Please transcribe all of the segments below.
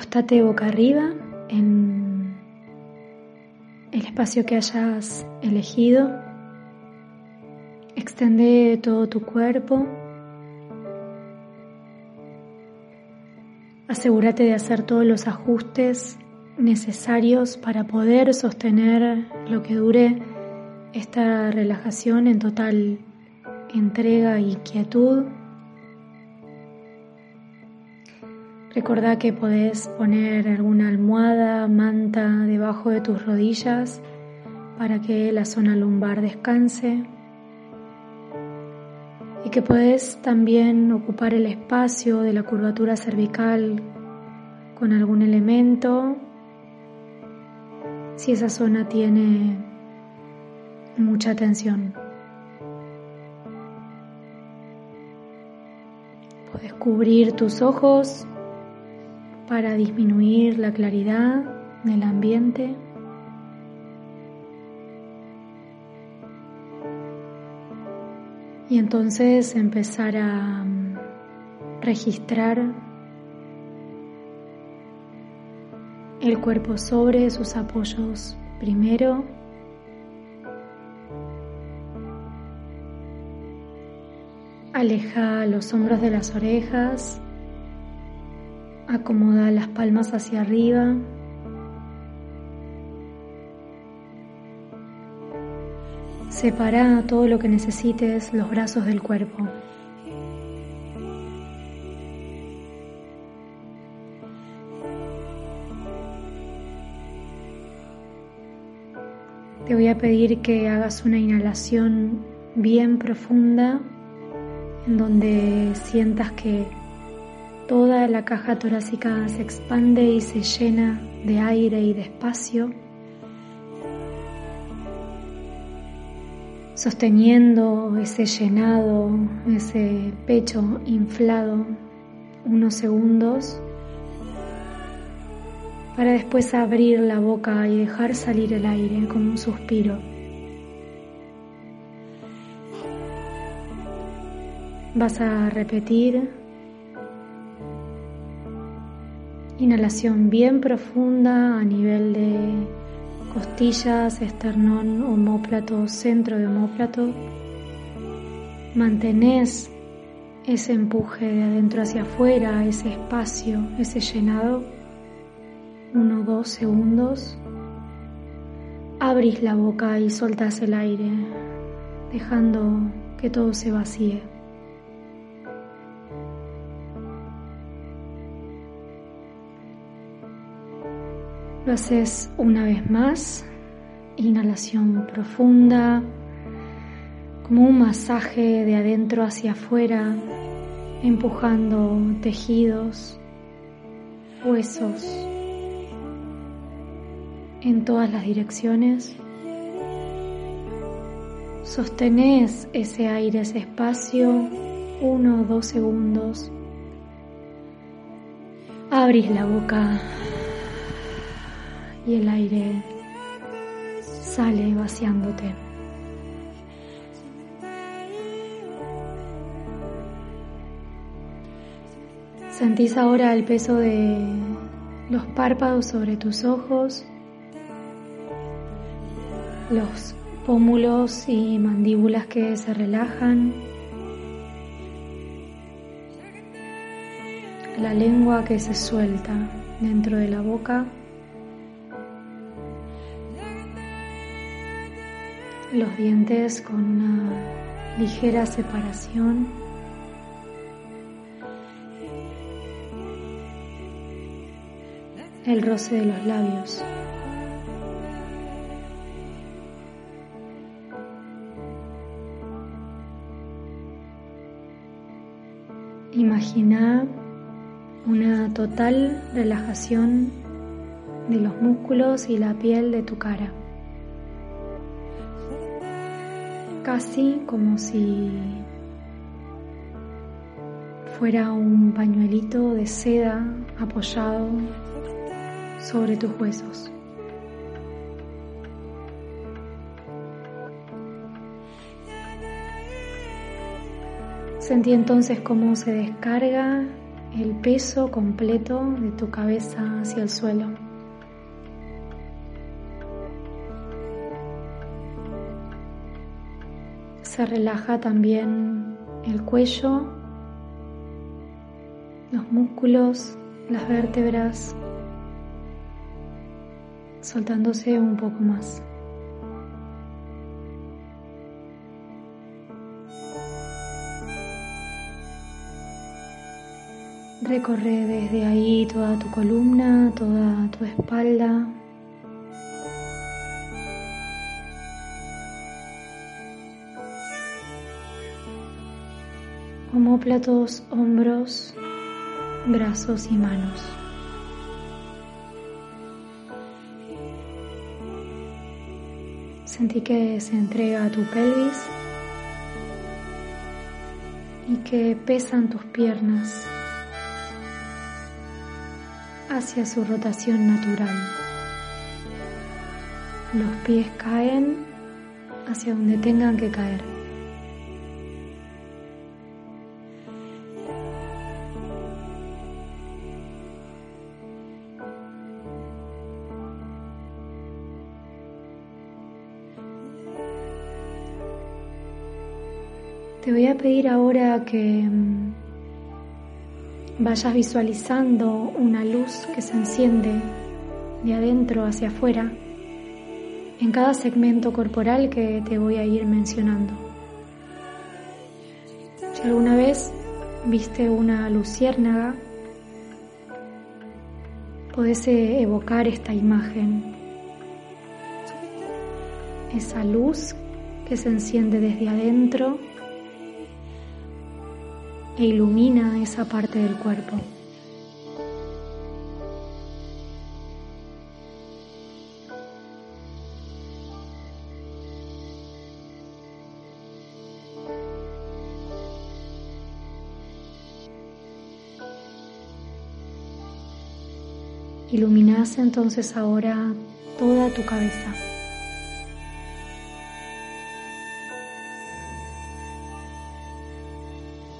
Acostate boca arriba en el espacio que hayas elegido. Extende todo tu cuerpo. Asegúrate de hacer todos los ajustes necesarios para poder sostener lo que dure esta relajación en total entrega y quietud. Recordá que podés poner alguna almohada, manta debajo de tus rodillas para que la zona lumbar descanse. Y que podés también ocupar el espacio de la curvatura cervical con algún elemento. Si esa zona tiene mucha tensión. Puedes cubrir tus ojos para disminuir la claridad del ambiente. Y entonces empezar a mm, registrar el cuerpo sobre sus apoyos primero. Aleja los hombros de las orejas Acomoda las palmas hacia arriba. Separa todo lo que necesites los brazos del cuerpo. Te voy a pedir que hagas una inhalación bien profunda en donde sientas que Toda la caja torácica se expande y se llena de aire y de espacio, sosteniendo ese llenado, ese pecho inflado unos segundos para después abrir la boca y dejar salir el aire como un suspiro. Vas a repetir Inhalación bien profunda a nivel de costillas, esternón, homóplato, centro de homóplato. Mantenés ese empuje de adentro hacia afuera, ese espacio, ese llenado. Uno, dos segundos. Abrís la boca y soltás el aire, dejando que todo se vacíe. Haces una vez más, inhalación profunda, como un masaje de adentro hacia afuera, empujando tejidos, huesos en todas las direcciones. Sostenés ese aire, ese espacio, uno o dos segundos. Abrís la boca y el aire sale vaciándote. Sentís ahora el peso de los párpados sobre tus ojos, los pómulos y mandíbulas que se relajan, la lengua que se suelta dentro de la boca. Los dientes con una ligera separación. El roce de los labios. Imagina una total relajación de los músculos y la piel de tu cara. Casi como si fuera un pañuelito de seda apoyado sobre tus huesos. Sentí entonces cómo se descarga el peso completo de tu cabeza hacia el suelo. Relaja también el cuello, los músculos, las vértebras, soltándose un poco más. Recorre desde ahí toda tu columna, toda tu espalda. Homóplatos, hombros, brazos y manos. Sentí que se entrega a tu pelvis y que pesan tus piernas hacia su rotación natural. Los pies caen hacia donde tengan que caer. Te voy a pedir ahora que mm, vayas visualizando una luz que se enciende de adentro hacia afuera en cada segmento corporal que te voy a ir mencionando. Si alguna vez viste una luciérnaga, podés evocar esta imagen, esa luz que se enciende desde adentro e ilumina esa parte del cuerpo. Iluminas entonces ahora toda tu cabeza.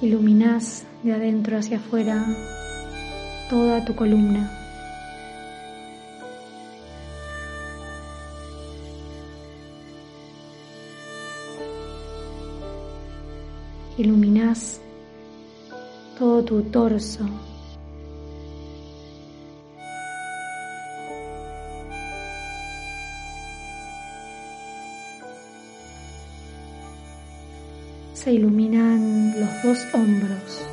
Iluminas de adentro hacia afuera toda tu columna. Iluminas todo tu torso. Se iluminan los dos hombros.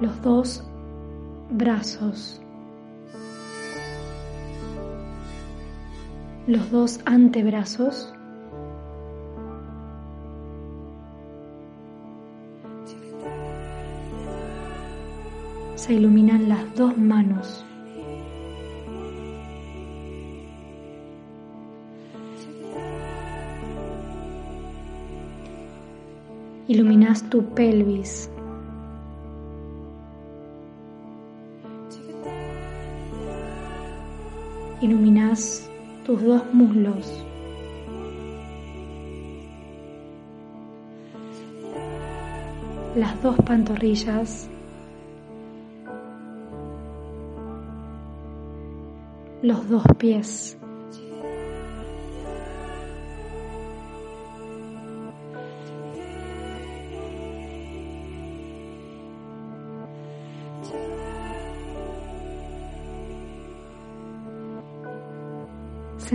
Los dos brazos. Los dos antebrazos. Se iluminan las dos manos. Iluminas tu pelvis. Iluminas tus dos muslos. Las dos pantorrillas. Los dos pies.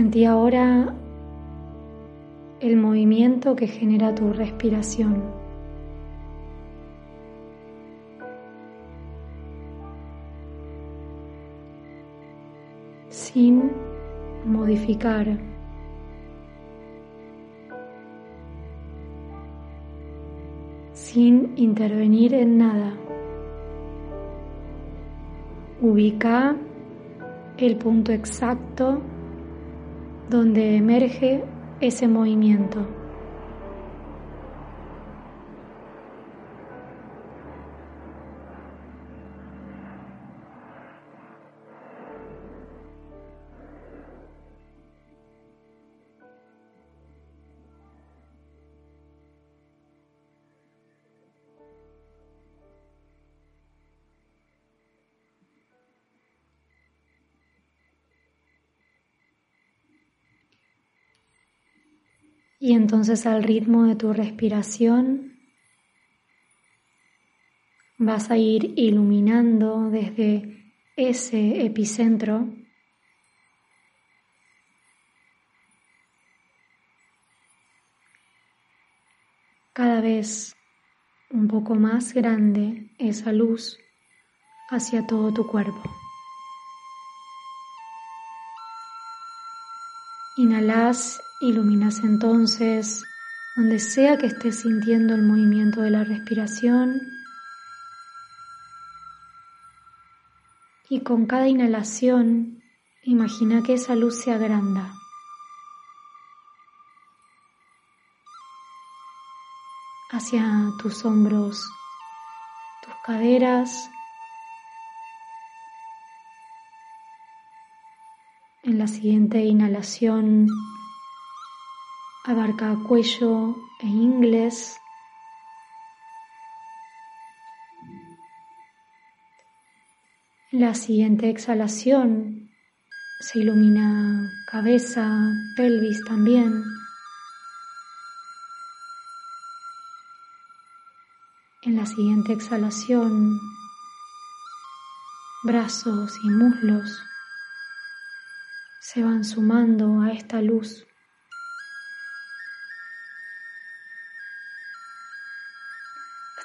Sentí ahora el movimiento que genera tu respiración. Sin modificar. sin intervenir en nada. Ubica el punto exacto donde emerge ese movimiento. Y entonces al ritmo de tu respiración vas a ir iluminando desde ese epicentro cada vez un poco más grande esa luz hacia todo tu cuerpo. Inhalas Iluminas entonces donde sea que estés sintiendo el movimiento de la respiración. Y con cada inhalación, imagina que esa luz se agranda. hacia tus hombros, tus caderas, en la siguiente inhalación abarca cuello e inglés. La siguiente exhalación se ilumina cabeza, pelvis también. En la siguiente exhalación, brazos y muslos se van sumando a esta luz.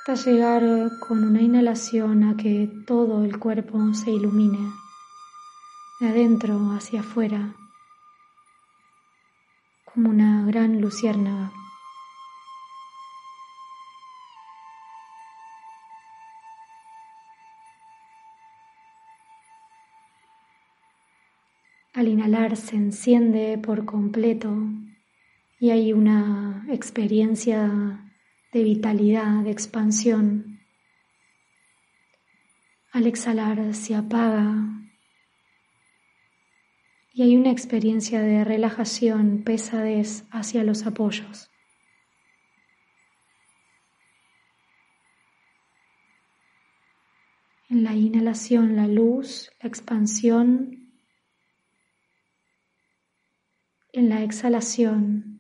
Hasta llegar con una inhalación a que todo el cuerpo se ilumine, de adentro hacia afuera, como una gran luciérnaga. Al inhalar se enciende por completo y hay una experiencia de vitalidad, de expansión. Al exhalar se apaga y hay una experiencia de relajación, pesadez hacia los apoyos. En la inhalación la luz, la expansión. En la exhalación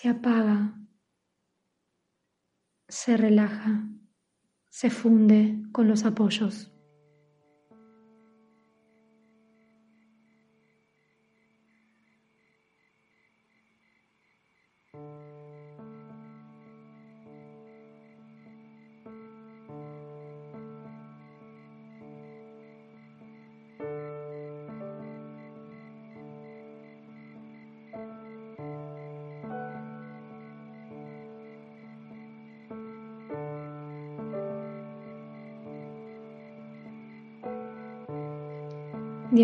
se apaga, se relaja, se funde con los apoyos.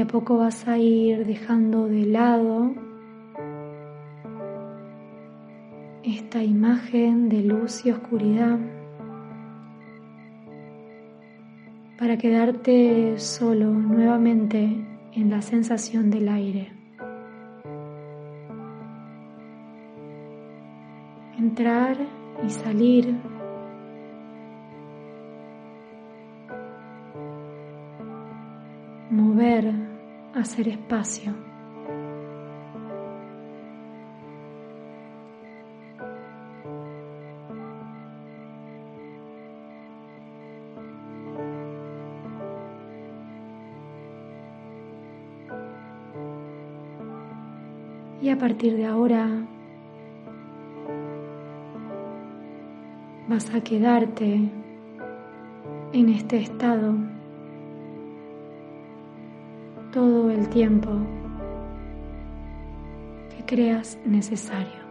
A poco vas a ir dejando de lado esta imagen de luz y oscuridad para quedarte solo nuevamente en la sensación del aire. Entrar y salir hacer espacio. Y a partir de ahora vas a quedarte en este estado el tiempo que creas necesario.